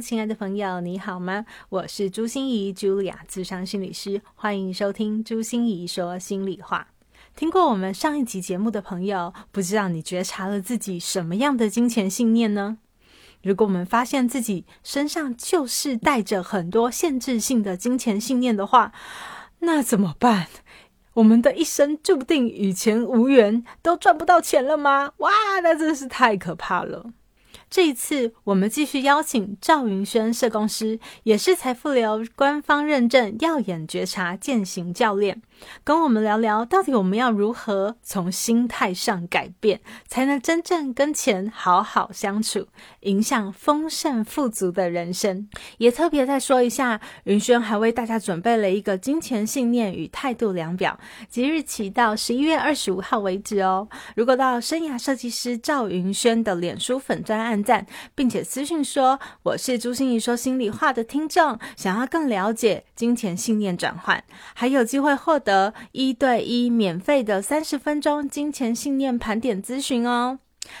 亲爱的朋友，你好吗？我是朱心怡，Julia，智商心理师，欢迎收听朱心怡说心里话。听过我们上一集节目的朋友，不知道你觉察了自己什么样的金钱信念呢？如果我们发现自己身上就是带着很多限制性的金钱信念的话，那怎么办？我们的一生注定与钱无缘，都赚不到钱了吗？哇，那真是太可怕了！这一次，我们继续邀请赵云轩社工师，也是财富流官方认证耀眼觉察践行教练，跟我们聊聊，到底我们要如何从心态上改变，才能真正跟钱好好相处，影响丰盛富足的人生。也特别再说一下，云轩还为大家准备了一个金钱信念与态度量表，即日起到十一月二十五号为止哦。如果到生涯设计师赵云轩的脸书粉专案。赞，并且私信说我是朱心怡说心里话的听众，想要更了解金钱信念转换，还有机会获得一对一免费的三十分钟金钱信念盘点咨询哦。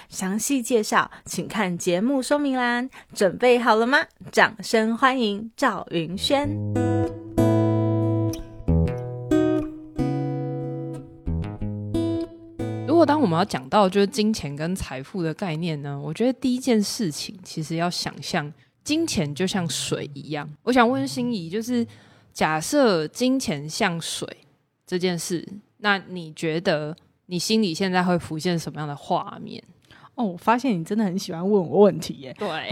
详细介绍请看节目说明栏。准备好了吗？掌声欢迎赵云轩。如果当我们要讲到就是金钱跟财富的概念呢，我觉得第一件事情其实要想象金钱就像水一样。我想问心仪，就是假设金钱像水这件事，那你觉得你心里现在会浮现什么样的画面？哦，我发现你真的很喜欢问我问题耶。对，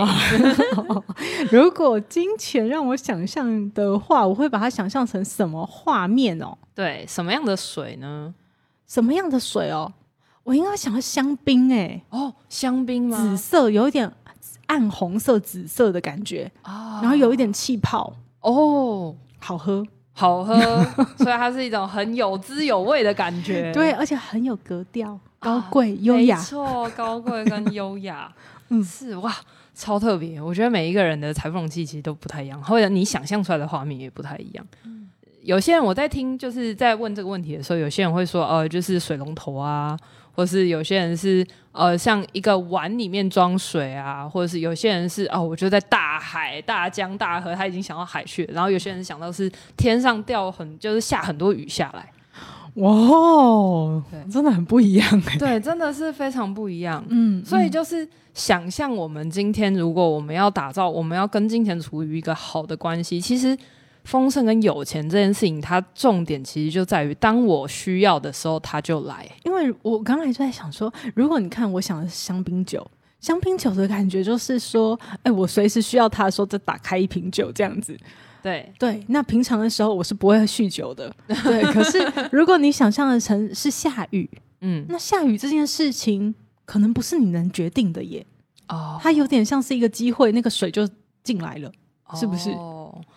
如果金钱让我想象的话，我会把它想象成什么画面哦？对，什么样的水呢？什么样的水哦？我应该想要香槟哎哦，香槟吗？紫色有一点暗红色、紫色的感觉啊，然后有一点气泡哦，好喝，好喝，所以它是一种很有滋有味的感觉。对，而且很有格调，高贵优雅，没错，高贵跟优雅，嗯，是哇，超特别。我觉得每一个人的财富容器其实都不太一样，或者你想象出来的画面也不太一样。有些人我在听，就是在问这个问题的时候，有些人会说，呃，就是水龙头啊。或是有些人是呃，像一个碗里面装水啊，或者是有些人是哦，我就在大海、大江大河，他已经想到海去了。然后有些人想到是天上掉很，就是下很多雨下来。哇，哦，真的很不一样哎。对，真的是非常不一样。嗯，所以就是想象我们今天，如果我们要打造，我们要跟金钱处于一个好的关系，其实。丰盛跟有钱这件事情，它重点其实就在于，当我需要的时候，它就来。因为我刚才就在想说，如果你看，我想的是香槟酒，香槟酒的感觉就是说，哎，我随时需要它的时候，再打开一瓶酒这样子。对对，那平常的时候我是不会酗酒的。对，可是如果你想象的成是下雨，嗯，那下雨这件事情可能不是你能决定的耶。哦，它有点像是一个机会，那个水就进来了，是不是？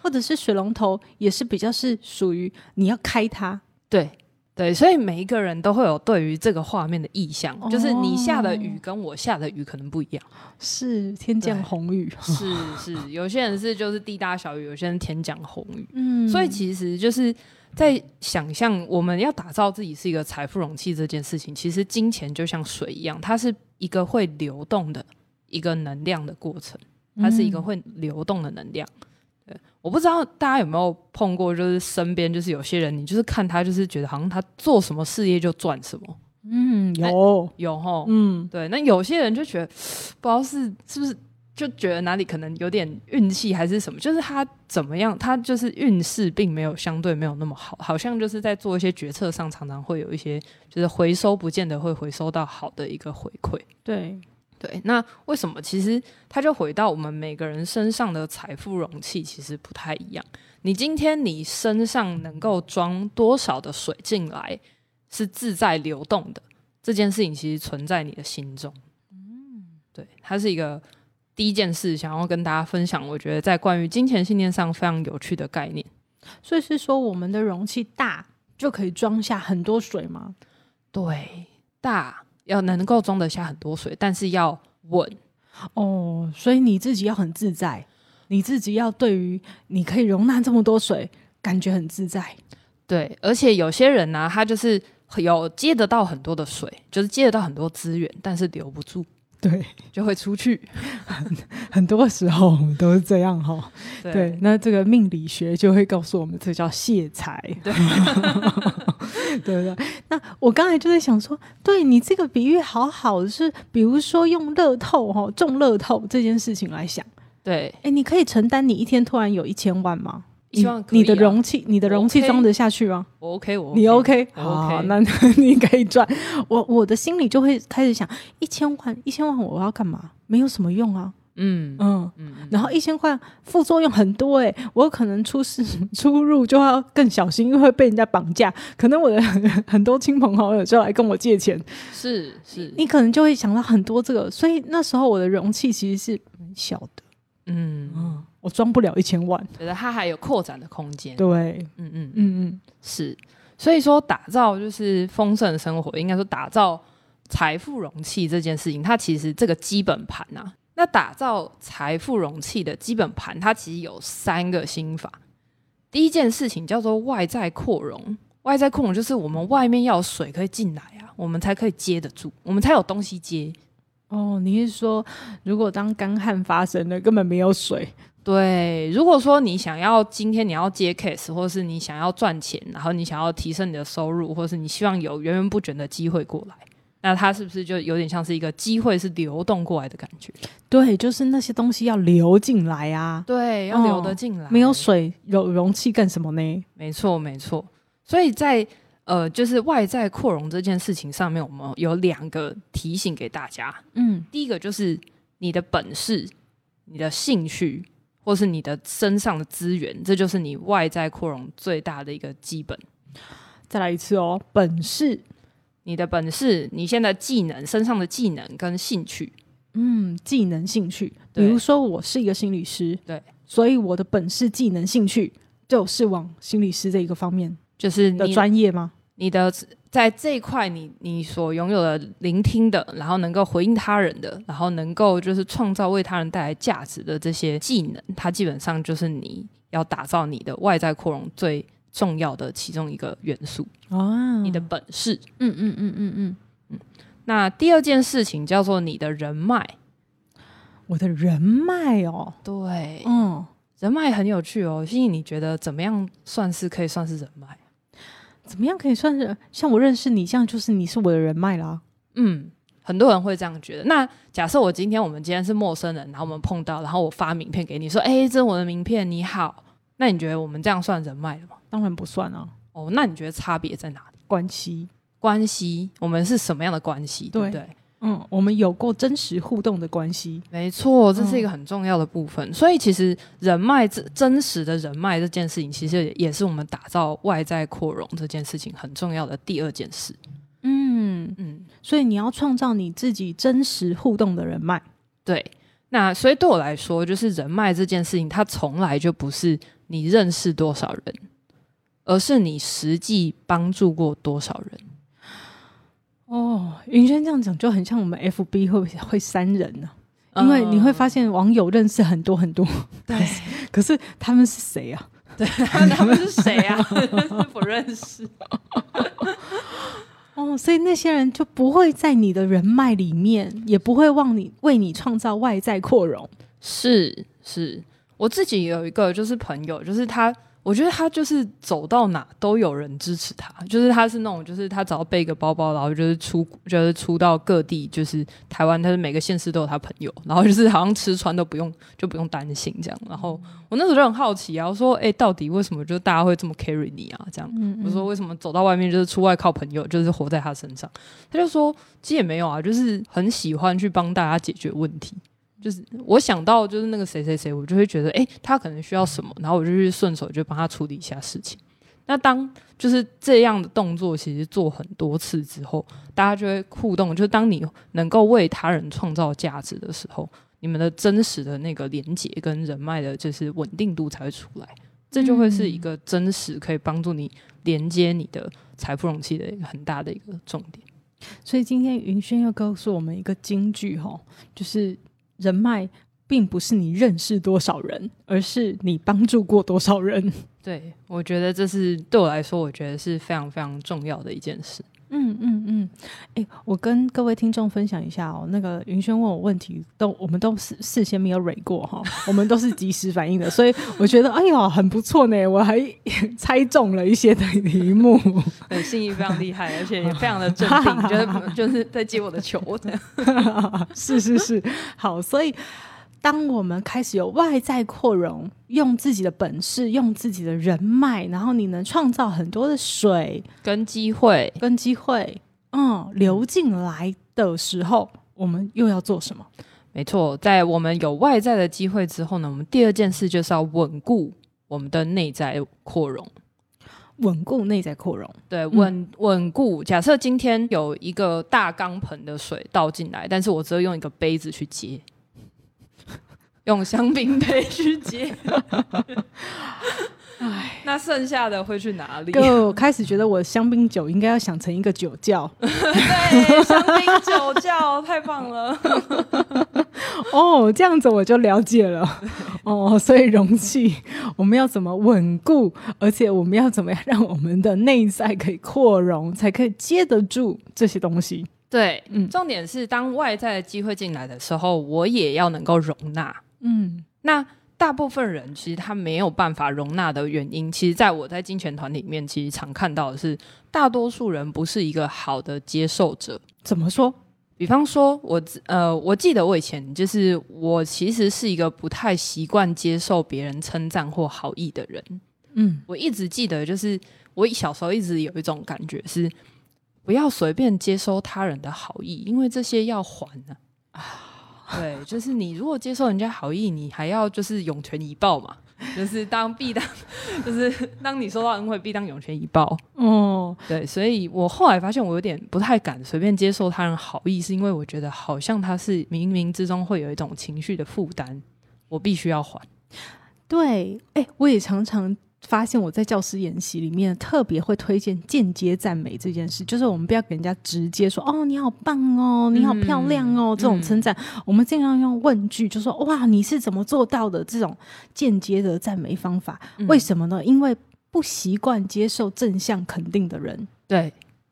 或者是水龙头也是比较是属于你要开它，对对，所以每一个人都会有对于这个画面的意向，就是你下的雨跟我下的雨可能不一样，是天降红雨，是是，有些人是就是地大小雨，有些人天降红雨，嗯，所以其实就是在想象我们要打造自己是一个财富容器这件事情，其实金钱就像水一样，它是一个会流动的一个能量的过程，它是一个会流动的能量。我不知道大家有没有碰过，就是身边就是有些人，你就是看他，就是觉得好像他做什么事业就赚什么。嗯，有有哈，嗯，对。那有些人就觉得不知道是是不是就觉得哪里可能有点运气还是什么，就是他怎么样，他就是运势并没有相对没有那么好，好像就是在做一些决策上常常会有一些就是回收，不见得会回收到好的一个回馈。对。对，那为什么其实它就回到我们每个人身上的财富容器其实不太一样。你今天你身上能够装多少的水进来是自在流动的，这件事情其实存在你的心中。嗯，对，它是一个第一件事想要跟大家分享。我觉得在关于金钱信念上非常有趣的概念。所以是说我们的容器大就可以装下很多水吗？对，大要能够装得下很多水，但是要稳。哦，所以你自己要很自在，你自己要对于你可以容纳这么多水，感觉很自在。对，而且有些人呢，他就是有接得到很多的水，就是接得到很多资源，但是留不住，对，就会出去。很多时候我们都是这样哈。对对，那这个命理学就会告诉我们，这叫泄财。对 对不对？那我刚才就在想说，对你这个比喻好好，是比如说用乐透哈中乐透这件事情来想，对，哎，你可以承担你一天突然有一千万吗？希望可以啊。你的容器，你的容器装得下去吗？我 OK，我你 OK，我好 那你可以赚。我我的心里就会开始想，一千万，一千万我要干嘛？没有什么用啊。嗯嗯，嗯，然后一千块副作用很多诶、我可能出事 出入就要更小心，因为会被人家绑架。可能我的 很多亲朋好友就来跟我借钱，是是，你可能就会想到很多这个，所以那时候我的容器其实是很小的，嗯，嗯，我装不了一千万。觉得它还有扩展的空间。对，嗯嗯，嗯嗯，是，所以说打造就是丰盛的生活，应该说打造财富容器这件事情，它其实这个基本盘啊，那打造财富容器的基本盘，它其实有三个心法。第一件事情叫做外在扩容，外在扩容就是我们外面要有水可以进来啊，我们才可以接得住，我们才有东西接。哦，你是说如果当干旱发生了，根本没有水，对，如果说你想要今天你要接 case，或是你想要赚钱，然后你想要提升你的收入，或是你希望有源源不绝的机会过来，那它是不是就有点像是一个机会是流动过来的感觉？对，就是那些东西要流进来啊，对，要流得进来，没有水有容器干什么呢？没错，没错。所以在呃，就是外在扩容这件事情上面，我们有两个提醒给大家。嗯，第一个就是你的本事、你的兴趣，或是你的身上的资源，这就是你外在扩容最大的一个基本。再来一次哦，本事，你的本事，你现在技能、身上的技能跟兴趣，嗯，技能、兴趣，比如说我是一个心理师，对，所以我的本事、技能、兴趣就是往心理师这一个方面就是你的专业吗？你的在这一块你你所拥有的聆听的，然后能够回应他人的，然后能够就是创造为他人带来价值的这些技能，它基本上就是你要打造你的外在扩容最重要的其中一个元素，哦，你的，本事。嗯嗯嗯嗯嗯嗯，那第二件事情叫做你的人脉，我的人脉哦，对，嗯，人脉很有趣哦。心怡，你觉得怎么样算是可以算是人脉？怎么样可以算是像我认识你这样，就是你是我的人脉啦？嗯，很多人会这样觉得。那假设我今天我们今天是陌生人，然后我们碰到，然后我发名片给你，说：“哎、这是我的名片，你好。”那你觉得我们这样算人脉了吗？当然不算啊，哦，那你觉得差别在哪里？关系，关系，我们是什么样的关系？对不对对？嗯，我们有过真实互动的关系，没错，这是一个很重要的部分。所以其实人脉真真实的人脉这件事情，其实也是我们打造外在扩容这件事情很重要的第二件事。嗯，嗯，所以你要创造你自己真实互动的人脉，对。那所以对我来说，就是人脉这件事情，它从来就不是你认识多少人，而是你实际帮助过多少人。哦，云轩这样讲就很像我们 FB 会会删人呢、因为你会发现网友认识很多很多，对 可是他们是谁啊？对，他们是谁啊？不认识。哦，所以那些人就不会在你的人脉里面，也不会望你为你创造外在扩容。是是，我自己有一个就是朋友，就是他，我觉得他就是走到哪都有人支持他，就是他是那种，就是他只要背一个包包，然后就是出就是出到各地，就是台湾，他是每个县市都有他朋友，然后就是好像吃穿都不用就不用担心这样。然后我那时候就很好奇啊，我说，哎、到底为什么就大家会这么 carry 你啊？这样。嗯我说为什么走到外面就是出外靠朋友，就是活在他身上？他就说其实也没有啊，就是很喜欢去帮大家解决问题。就是我想到就是那个谁谁谁，我就会觉得诶，他可能需要什么，然后我就去顺手就帮他处理一下事情。那当就是这样的动作，其实做很多次之后，大家就会互动。就当你能够为他人创造价值的时候，你们的真实的那个连接跟人脉的，就是稳定度才会出来。这就会是一个真实可以帮助你连接你的财富容器的一个很大的一个重点。所以今天云轩又告诉我们一个金句哈，就是人脉并不是你认识多少人，而是你帮助过多少人。对，我觉得这是对我来说，我觉得是非常非常重要的一件事。嗯嗯嗯，哎，我跟各位听众分享一下哦，那个云轩问我问题，都我们都是事先没有蕊过哈，我们都是及时反应的，所以我觉得哎呦很不错呢，我还 猜中了一些的题目，对，心意非常厉害，而且也非常的镇定，觉得就是在接我的球，是是是，好，所以。当我们开始有外在扩容，用自己的本事，用自己的人脉，然后你能创造很多的水跟机会，跟机会，嗯，流进来的时候，我们又要做什么？没错，在我们有外在的机会之后呢，我们第二件事就是要稳固我们的内在扩容，稳固内在扩容。对，稳稳固。假设今天有一个大钢盆的水倒进来，但是我只有用一个杯子去接。用香槟杯去接，哎，那剩下的会去哪里？哥，我开始觉得我香槟酒应该要想成一个酒窖。对，香槟酒窖太棒了。哦，这样子我就了解了。哦，所以容器我们要怎么稳固，而且我们要怎么样让我们的内在可以扩容，才可以接得住这些东西？对，嗯，重点是当外在的机会进来的时候，我也要能够容纳。嗯，那大部分人其实他没有办法容纳的原因，其实在我在金钱团里面，其实常看到的是，大多数人不是一个好的接受者。怎么说？比方说，我呃，我记得我以前就是我其实是一个不太习惯接受别人称赞或好意的人。嗯，我一直记得，就是我小时候一直有一种感觉是，不要随便接收他人的好意，因为这些要还的啊。对，就是你如果接受人家好意，你还要就是涌泉以报嘛，就是当必当，就是当你收到恩惠，必当涌泉以报。哦，对，所以我后来发现我有点不太敢随便接受他人好意，是因为我觉得好像他是冥冥之中会有一种情绪的负担，我必须要还。对，哎，我也常常。发现我在教师研习里面特别会推荐间接赞美这件事，就是我们不要给人家直接说哦你好棒哦你好漂亮哦这种称赞，我们尽量用问句，就说哇你是怎么做到的这种间接的赞美方法？为什么呢？因为不习惯接受正向肯定的人，对，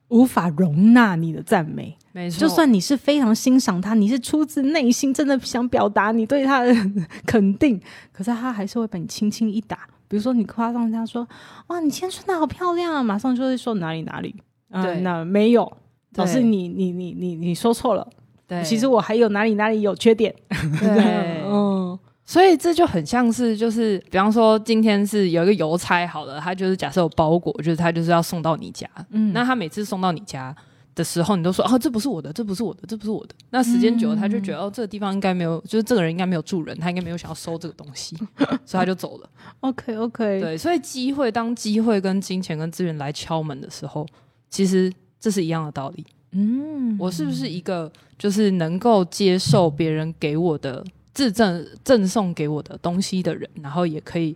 无法容纳你的赞美。没错，就算你是非常欣赏他，你是出自内心真的想表达你对他的 肯定，可是他还是会把你轻轻一打。比如说，你夸张人家说：“哇，你今天穿的好漂亮啊！”马上就会说哪里哪里。对，那没有，老师，你你你你你说错了。对，其实我还有哪里哪里有缺点。对，嗯，所以这就很像是，就是比方说，今天是有一个邮差，好了，他就是假设有包裹，就是他就是要送到你家。嗯，那他每次送到你家。的时候，你都说哦，这不是我的，这不是我的，这不是我的。那时间久了，他就觉得哦，这个地方应该没有，就是这个人应该没有住人，他应该没有想要收这个东西，所以他就走了。OK OK，对，所以机会当机会跟金钱跟资源来敲门的时候，其实这是一样的道理。嗯，我是不是一个就是能够接受别人给我的自赠赠送给我的东西的人，然后也可以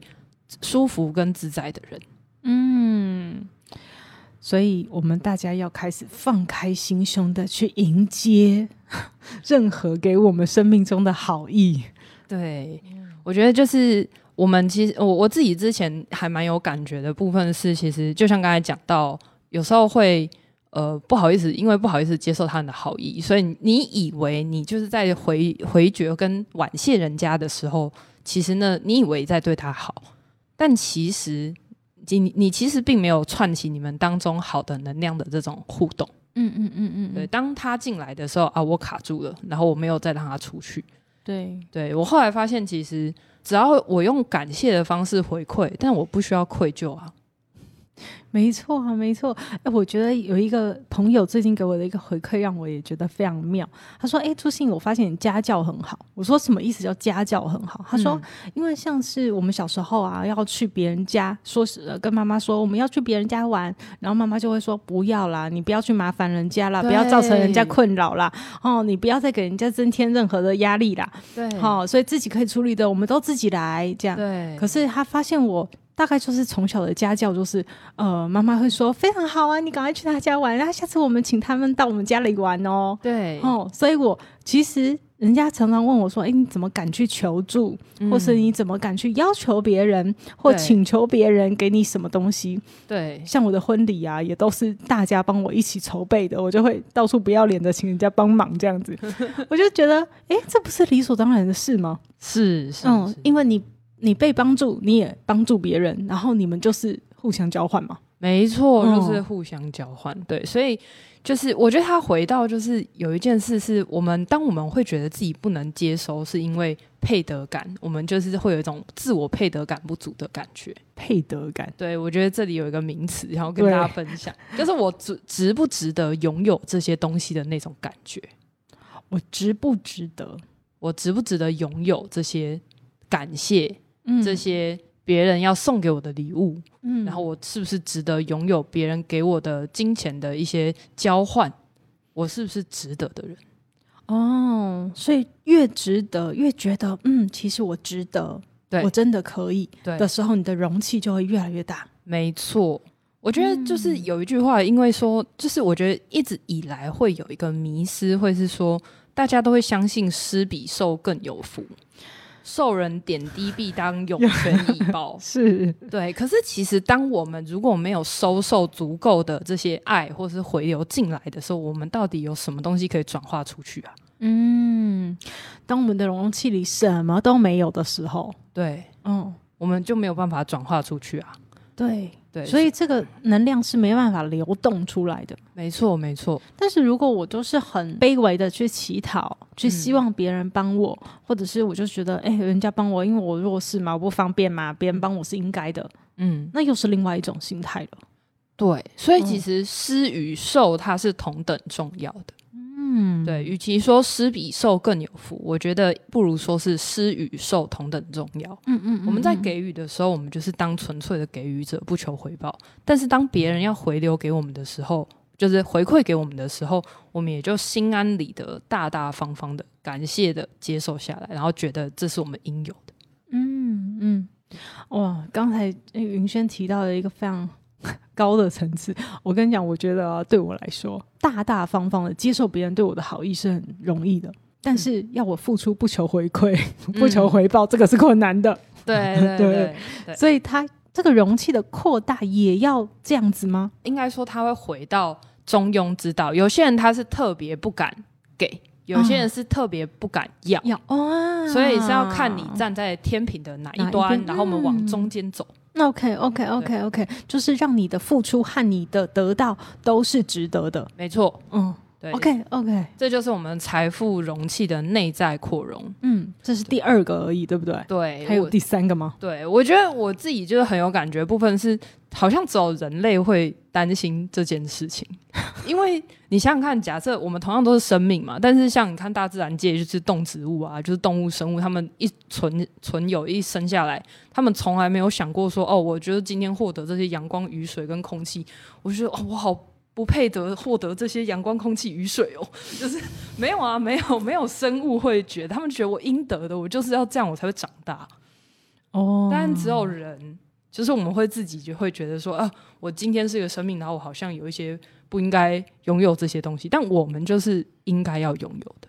舒服跟自在的人？嗯。所以，我们大家要开始放开心胸的去迎接 任何给我们生命中的好意。对，我觉得就是我们其实我我自己之前还蛮有感觉的部分是，其实就像刚才讲到，有时候会呃不好意思，因为不好意思接受他人的好意，所以你以为你就是在回回绝跟婉谢人家的时候，其实呢，你以为在对他好，但其实。你你其实并没有串起你们当中好的能量的这种互动，嗯嗯嗯嗯，对。当他进来的时候啊，我卡住了，然后我没有再让他出去。对，对我后来发现，其实只要我用感谢的方式回馈，但我不需要愧疚啊。没错啊，没错。哎，我觉得有一个朋友最近给我的一个回馈，让我也觉得非常妙。他说：“哎，朱信，我发现你家教很好。”我说：“什么意思？叫家教很好？”他说：“因为像是我们小时候啊，要去别人家，说是跟妈妈说我们要去别人家玩，然后妈妈就会说不要啦，你不要去麻烦人家啦，不要造成人家困扰啦，哦，你不要再给人家增添任何的压力啦。对，好，所以自己可以处理的，我们都自己来这样。对。可是他发现我。大概就是从小的家教，就是呃，妈妈会说非常好啊，你赶快去他家玩，然后下次我们请他们到我们家里玩哦。对，哦，所以我其实人家常常问我说，哎，你怎么敢去求助，或是你怎么敢去要求别人或请求别人给你什么东西？对，像我的婚礼啊，也都是大家帮我一起筹备的，我就会到处不要脸的请人家帮忙这样子，我就觉得，哎，这不是理所当然的事吗？是，嗯，因为你。你被帮助，你也帮助别人，然后你们就是互相交换嘛？没错，就是互相交换。对，所以就是我觉得他回到就是有一件事是我们当我们会觉得自己不能接收，是因为配得感，我们就是会有一种自我配得感不足的感觉。配得感，对我觉得这里有一个名词，然后跟大家 分享，就是我值值不值得拥有这些东西的那种感觉。我值不值得？我值不值得拥有这些感谢？这些别人要送给我的礼物，嗯，然后我是不是值得拥有别人给我的金钱的一些交换？我是不是值得的人？哦，所以越值得，越觉得嗯，其实我值得，对我真的可以的时候，你的容器就会越来越大。没错，我觉得就是有一句话，因为说，就是我觉得一直以来会有一个迷失，会是说大家都会相信施比受更有福。受人点滴必当涌泉以报，是对。可是其实，当我们如果没有收受足够的这些爱，或是回流进来的时候，我们到底有什么东西可以转化出去啊？嗯，当我们的容器里什么都没有的时候，对，嗯，我们就没有办法转化出去啊。对。所以这个能量是没办法流动出来的，没错没错。但是如果我都是很卑微的去乞讨，去希望别人帮我，或者是我就觉得，哎，人家帮我，因为我弱势嘛，我不方便嘛，别人帮我是应该的，嗯，那又是另外一种心态了。对，所以其实施与受它是同等重要的。嗯，对，与其说施比受更有福，我觉得不如说是施与受同等重要。嗯嗯，我们在给予的时候，我们就是当纯粹的给予者，不求回报；但是当别人要回流给我们的时候，就是回馈给我们的时候，我们也就心安理得、大大方方的感谢的接受下来，然后觉得这是我们应有的。嗯嗯，哇，刚才云轩提到了一个非常。高的层次，我跟你讲，我觉得对我来说，大大方方的接受别人对我的好意是很容易的，但是要我付出不求回馈、不求回报，这个是困难的。对对 对，所以他这个容器的扩大也要这样子吗？应该说他会回到中庸之道。有些人他是特别不敢给，有些人是特别不敢要，要哦，所以是要看你站在天平的哪一端，然后我们往中间走。那 OK OK OK OK，就是让你的付出和你的得到都是值得的，没错，嗯。OK OK，这就是我们财富容器的内在扩容。嗯，这是第二个而已，对不对？对，还有第三个吗？对，我觉得我自己就是很有感觉，部分是好像只有人类会担心这件事情，因为你想想看，假设我们同样都是生命嘛，但是像你看大自然界，就是动植物啊，就是动物生物，他们一存存有一生下来，他们从来没有想过说，哦，我觉得今天获得这些阳光、雨水跟空气，我觉得哦，我好。不配得获得这些阳光、空气、雨水哦，就是没有啊，没有没有生物会觉得，他们觉得我应得的，我就是要这样，我才会长大哦。但只有人，就是我们会自己就会觉得说，啊，我今天是一个生命，然后我好像有一些不应该拥有这些东西，但我们就是应该要拥有的。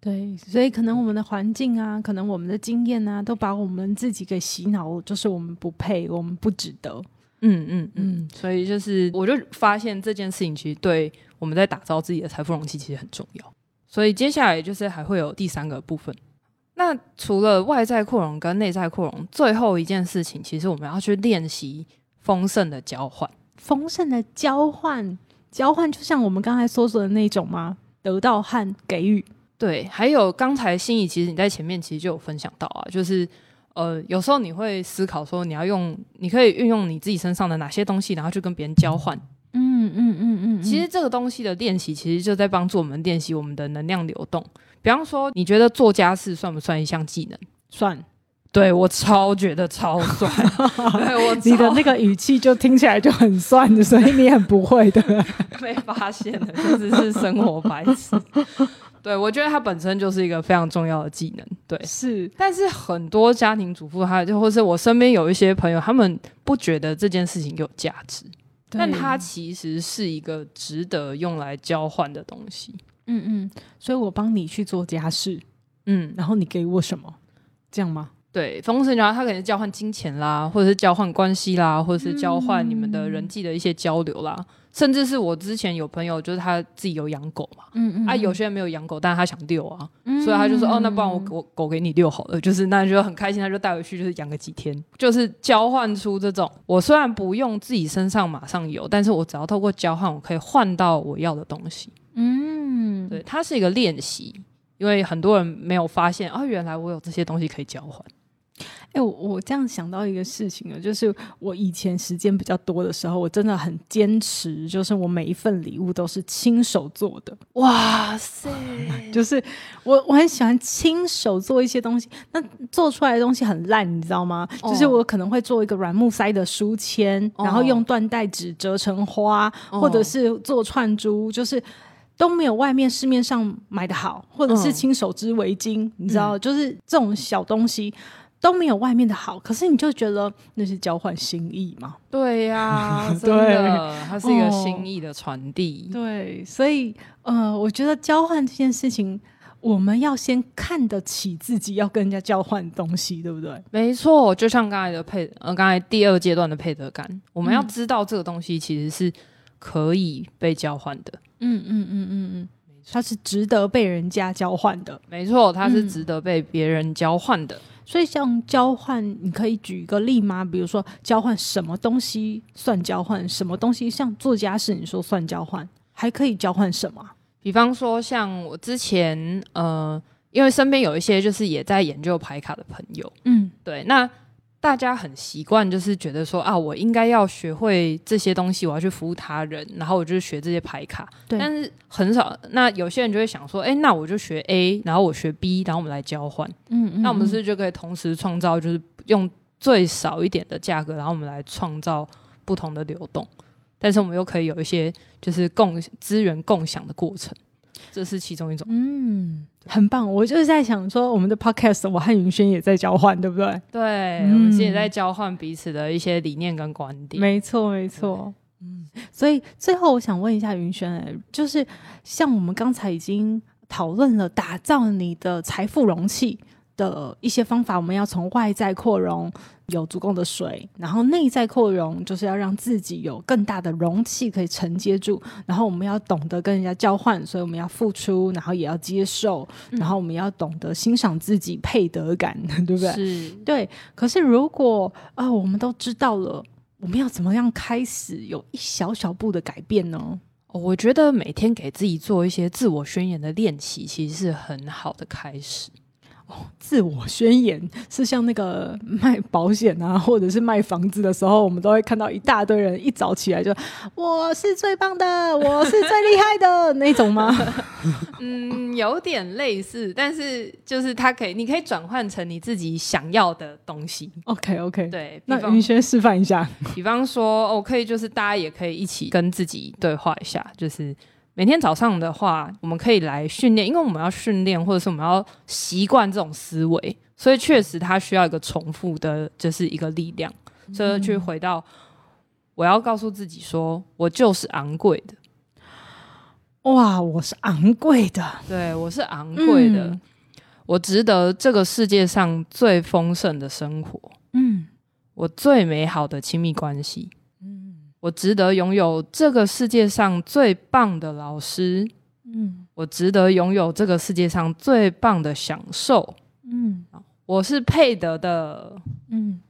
对，所以可能我们的环境啊，可能我们的经验啊，都把我们自己给洗脑，就是我们不配，我们不值得。嗯嗯嗯，所以就是，我就发现这件事情其实对我们在打造自己的财富容器其实很重要。所以接下来就是还会有第三个部分。那除了外在扩容跟内在扩容，最后一件事情，其实我们要去练习丰盛的交换。丰盛的交换，交换就像我们刚才所说的那种吗？得到和给予。对，还有刚才心仪，其实你在前面其实就有分享到啊，就是。呃，有时候你会思考说，你要用，你可以运用你自己身上的哪些东西，然后去跟别人交换。嗯嗯嗯嗯。其实这个东西的练习，其实就在帮助我们练习我们的能量流动。比方说，你觉得做家事算不算一项技能？算。对我超觉得超算。对我，你的那个语气就听起来就很算的，所以你很不会的。被发现了，就只是生活白痴。对，我觉得它本身就是一个非常重要的技能。对，是，但是很多家庭主妇，他就或是我身边有一些朋友，他们不觉得这件事情有价值，但它其实是一个值得用来交换的东西。嗯嗯，所以我帮你去做家事，嗯，然后你给我什么，这样吗？对，丰盛然后他可能交换金钱啦，或者是交换关系啦，或者是交换你们的人际的一些交流啦。甚至是我之前有朋友，就是他自己有养狗嘛，嗯嗯，啊，有些人没有养狗，但是他想遛啊，所以他就说，哦，那不然我我狗给你遛好了，就是那就很开心，他就带回去，就是养个几天，就是交换出这种，我虽然不用自己身上马上有，但是我只要透过交换，我可以换到我要的东西，嗯，对，它是一个练习，因为很多人没有发现，哦，原来我有这些东西可以交换。哎，我我这样想到一个事情啊，就是我以前时间比较多的时候，我真的很坚持，就是我每一份礼物都是亲手做的。哇塞！就是我我很喜欢亲手做一些东西，那做出来的东西很烂，你知道吗？就是我可能会做一个软木塞的书签，然后用缎带纸折成花，或者是做串珠，就是都没有外面市面上买的好，或者是亲手织围巾，你知道，就是这种小东西。都没有外面的好，可是你就觉得那是交换心意嘛？对呀，真的，它是一个心意的传递。对，所以呃，我觉得交换这件事情，我们要先看得起自己要跟人家交换东西，对不对？没错，就像刚才的配呃，刚才第二阶段的配得感，我们要知道这个东西其实是可以被交换的。嗯嗯嗯嗯嗯，它是值得被人家交换的。没错，它是值得被别人交换的。所以，像交换，你可以举一个例吗？比如说，交换什么东西算交换？什么东西像做家事，你说算交换？还可以交换什么？比方说，像我之前，呃，因为身边有一些就是也在研究牌卡的朋友，嗯，对，那。大家很习惯，就是觉得说啊，我应该要学会这些东西，我要去服务他人，然后我就学这些牌卡。对。但是很少，那有些人就会想说，哎，那我就学 A，然后我学 B，然后我们来交换。嗯嗯。那我们是不是就可以同时创造，就是用最少一点的价格，然后我们来创造不同的流动。但是我们又可以有一些就是共资源共享的过程，这是其中一种。嗯。很棒，我就是在想说，我们的 podcast 我和云轩也在交换，对不对？对，我们也在交换彼此的一些理念跟观点。没错，没错。嗯，所以最后我想问一下云轩，就是像我们刚才已经讨论了打造你的财富容器。的一些方法，我们要从外在扩容，有足够的水，然后内在扩容，就是要让自己有更大的容器可以承接住。然后我们要懂得跟人家交换，所以我们要付出，然后也要接受，然后我们要懂得欣赏自己配得感，对不对？是，对。可是如果啊，我们都知道了，我们要怎么样开始有一小小步的改变呢？我觉得每天给自己做一些自我宣言的练习，其实是很好的开始。自我宣言是像那个卖保险啊，或者是卖房子的时候，我们都会看到一大堆人一早起来就“我是最棒的，我是最厉害的”那种吗？嗯，有点类似，但是就是它可以，你可以转换成你自己想要的东西。OK OK，对，那云轩示范一下，比方说，我可以就是大家也可以一起跟自己对话一下，就是。每天早上的话，我们可以来训练，因为我们要训练，或者是我们要习惯这种思维，所以确实它需要一个重复的，就是一个力量。所以去回到，我要告诉自己说，我就是昂贵的。哇，我是昂贵的，对我是昂贵的，我值得这个世界上最丰盛的生活。嗯，我最美好的亲密关系。我值得拥有这个世界上最棒的老师，嗯，我值得拥有这个世界上最棒的享受，嗯，我是配得的，嗯，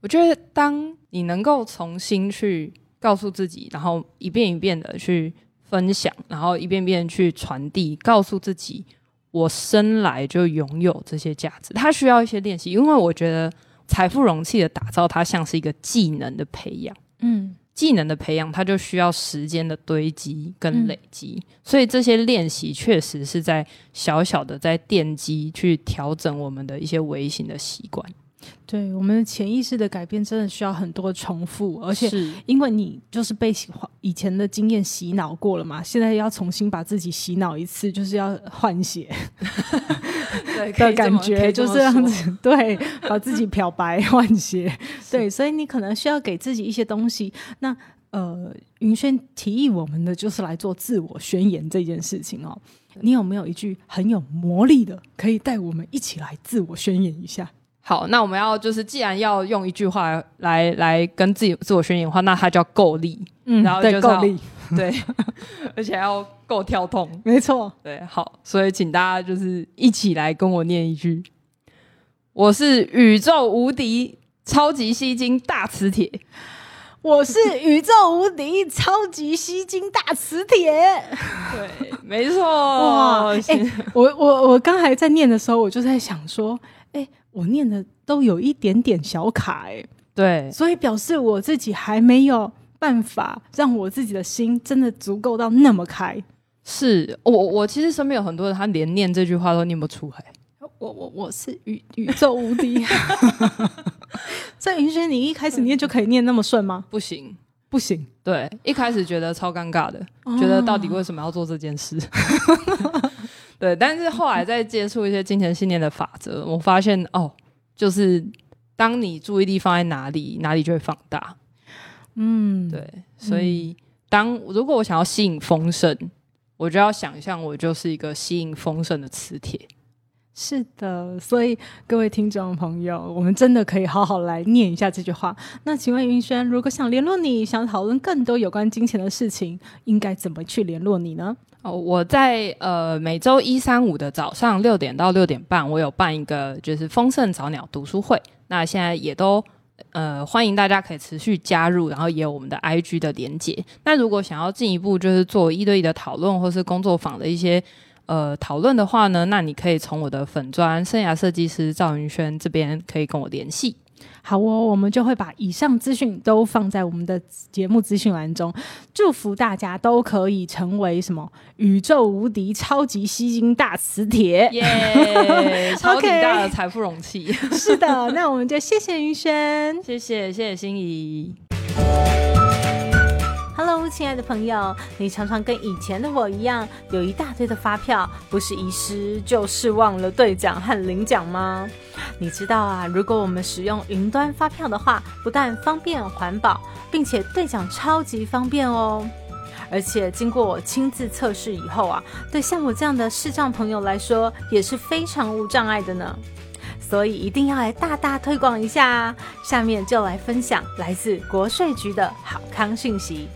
我觉得当你能够重新去告诉自己，然后一遍一遍的去分享，然后一遍遍去传递，告诉自己，我生来就拥有这些价值，它需要一些练习，因为我觉得财富容器的打造，它像是一个技能的培养。嗯，技能的培养，它就需要时间的堆积跟累积，所以这些练习确实是在小小的在奠基，去调整我们的一些微型的习惯。对，我们的潜意识的改变真的需要很多重复，而且是因为你就是被以前的经验洗脑过了嘛，现在要重新把自己洗脑一次，就是要换血 对 的感觉，就是这样。子。对，把自己漂白换血。对，所以你可能需要给自己一些东西。那呃，云轩提议我们的就是来做自我宣言这件事情哦。你有没有一句很有魔力的，可以带我们一起来自我宣言一下？好，那我们要就是，既然要用一句话来来跟自己自我宣言的话，那它叫够力。嗯，然后就，够力，对，而且要够跳痛。没错，对，好，所以请大家就是一起来跟我念一句：我是宇宙无敌超级吸金大磁铁。我是宇宙无敌超级吸金大磁铁。对，没错。哇，哎，我我我刚才在念的时候，我就在想说。我念的都有一点点小卡哎，对，所以表示我自己还没有办法让我自己的心真的足够到那么开。是我我其实身边有很多人，他连念这句话都念不出来。我我我是宇宇宙无敌，在云轩你一开始念就可以念那么顺吗？不行，不行。对，一开始觉得超尴尬的，觉得到底为什么要做这件事？对，但是后来在接触一些金钱信念的法则，我发现哦，就是当你注意力放在哪里，哪里就会放大。嗯，对，所以当如果我想要吸引丰盛，我就要想象我就是一个吸引丰盛的磁铁。是的，所以各位听众朋友，我们真的可以好好来念一下这句话。那请问云轩，如果想联络你，想讨论更多有关金钱的事情，应该怎么去联络你呢？哦，我在呃每周一、三、五的早上六点到六点半，我有办一个就是丰盛早鸟读书会。那现在也都呃欢迎大家可以持续加入，然后也有我们的 IG 的连接。那如果想要进一步就是做一对一的讨论，或是工作坊的一些。呃，讨论的话呢，那你可以从我的粉砖生涯设计师赵云轩这边可以跟我联系。好哦，我们就会把以上资讯都放在我们的节目资讯栏中。祝福大家都可以成为什么宇宙无敌超级吸金大磁铁，耶！超级大的财富容器。是的，那我们就谢谢云轩，谢谢谢谢心仪。亲爱的朋友，你常常跟以前的我一样，有一大堆的发票，不是遗失就是忘了兑奖和领奖吗？你知道啊，如果我们使用云端发票的话，不但方便环保，并且兑奖超级方便哦。而且经过我亲自测试以后啊，对像我这样的视障朋友来说，也是非常无障碍的呢。所以一定要来大大推广一下啊！下面就来分享来自国税局的好康讯息。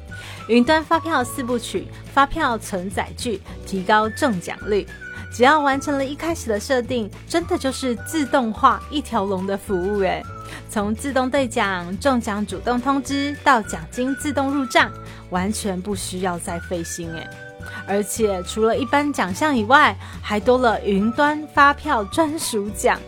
云端发票四部曲，发票存载具，提高中奖率。只要完成了一开始的设定，真的就是自动化一条龙的服务诶。从自动兑奖、中奖主动通知到奖金自动入账，完全不需要再费心诶。而且除了一般奖项以外，还多了云端发票专属奖，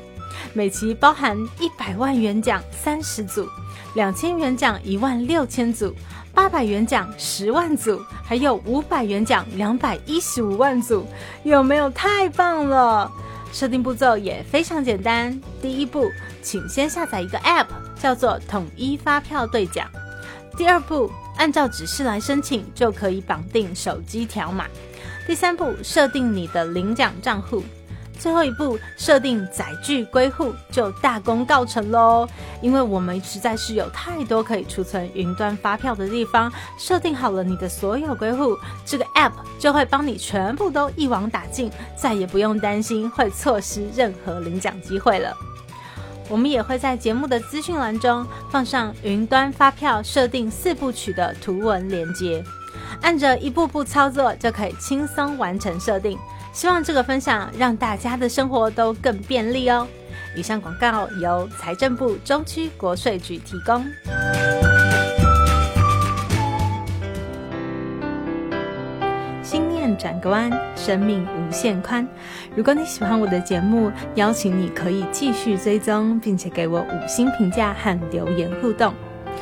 每期包含一百万元奖三十组，两千元奖一万六千组。八百元奖十万组，还有五百元奖两百一十五万组，有没有太棒了？设定步骤也非常简单。第一步，请先下载一个 App，叫做统一发票兑奖。第二步，按照指示来申请，就可以绑定手机条码。第三步，设定你的领奖账户。最后一步，设定载具归户就大功告成喽。因为我们实在是有太多可以储存云端发票的地方，设定好了你的所有归户，这个 App 就会帮你全部都一网打尽，再也不用担心会错失任何领奖机会了。我们也会在节目的资讯栏中放上云端发票设定四部曲的图文连接，按着一步步操作就可以轻松完成设定。希望这个分享让大家的生活都更便利哦。以上广告由财政部中区国税局提供。心念转个弯，生命无限宽。如果你喜欢我的节目，邀请你可以继续追踪，并且给我五星评价和留言互动。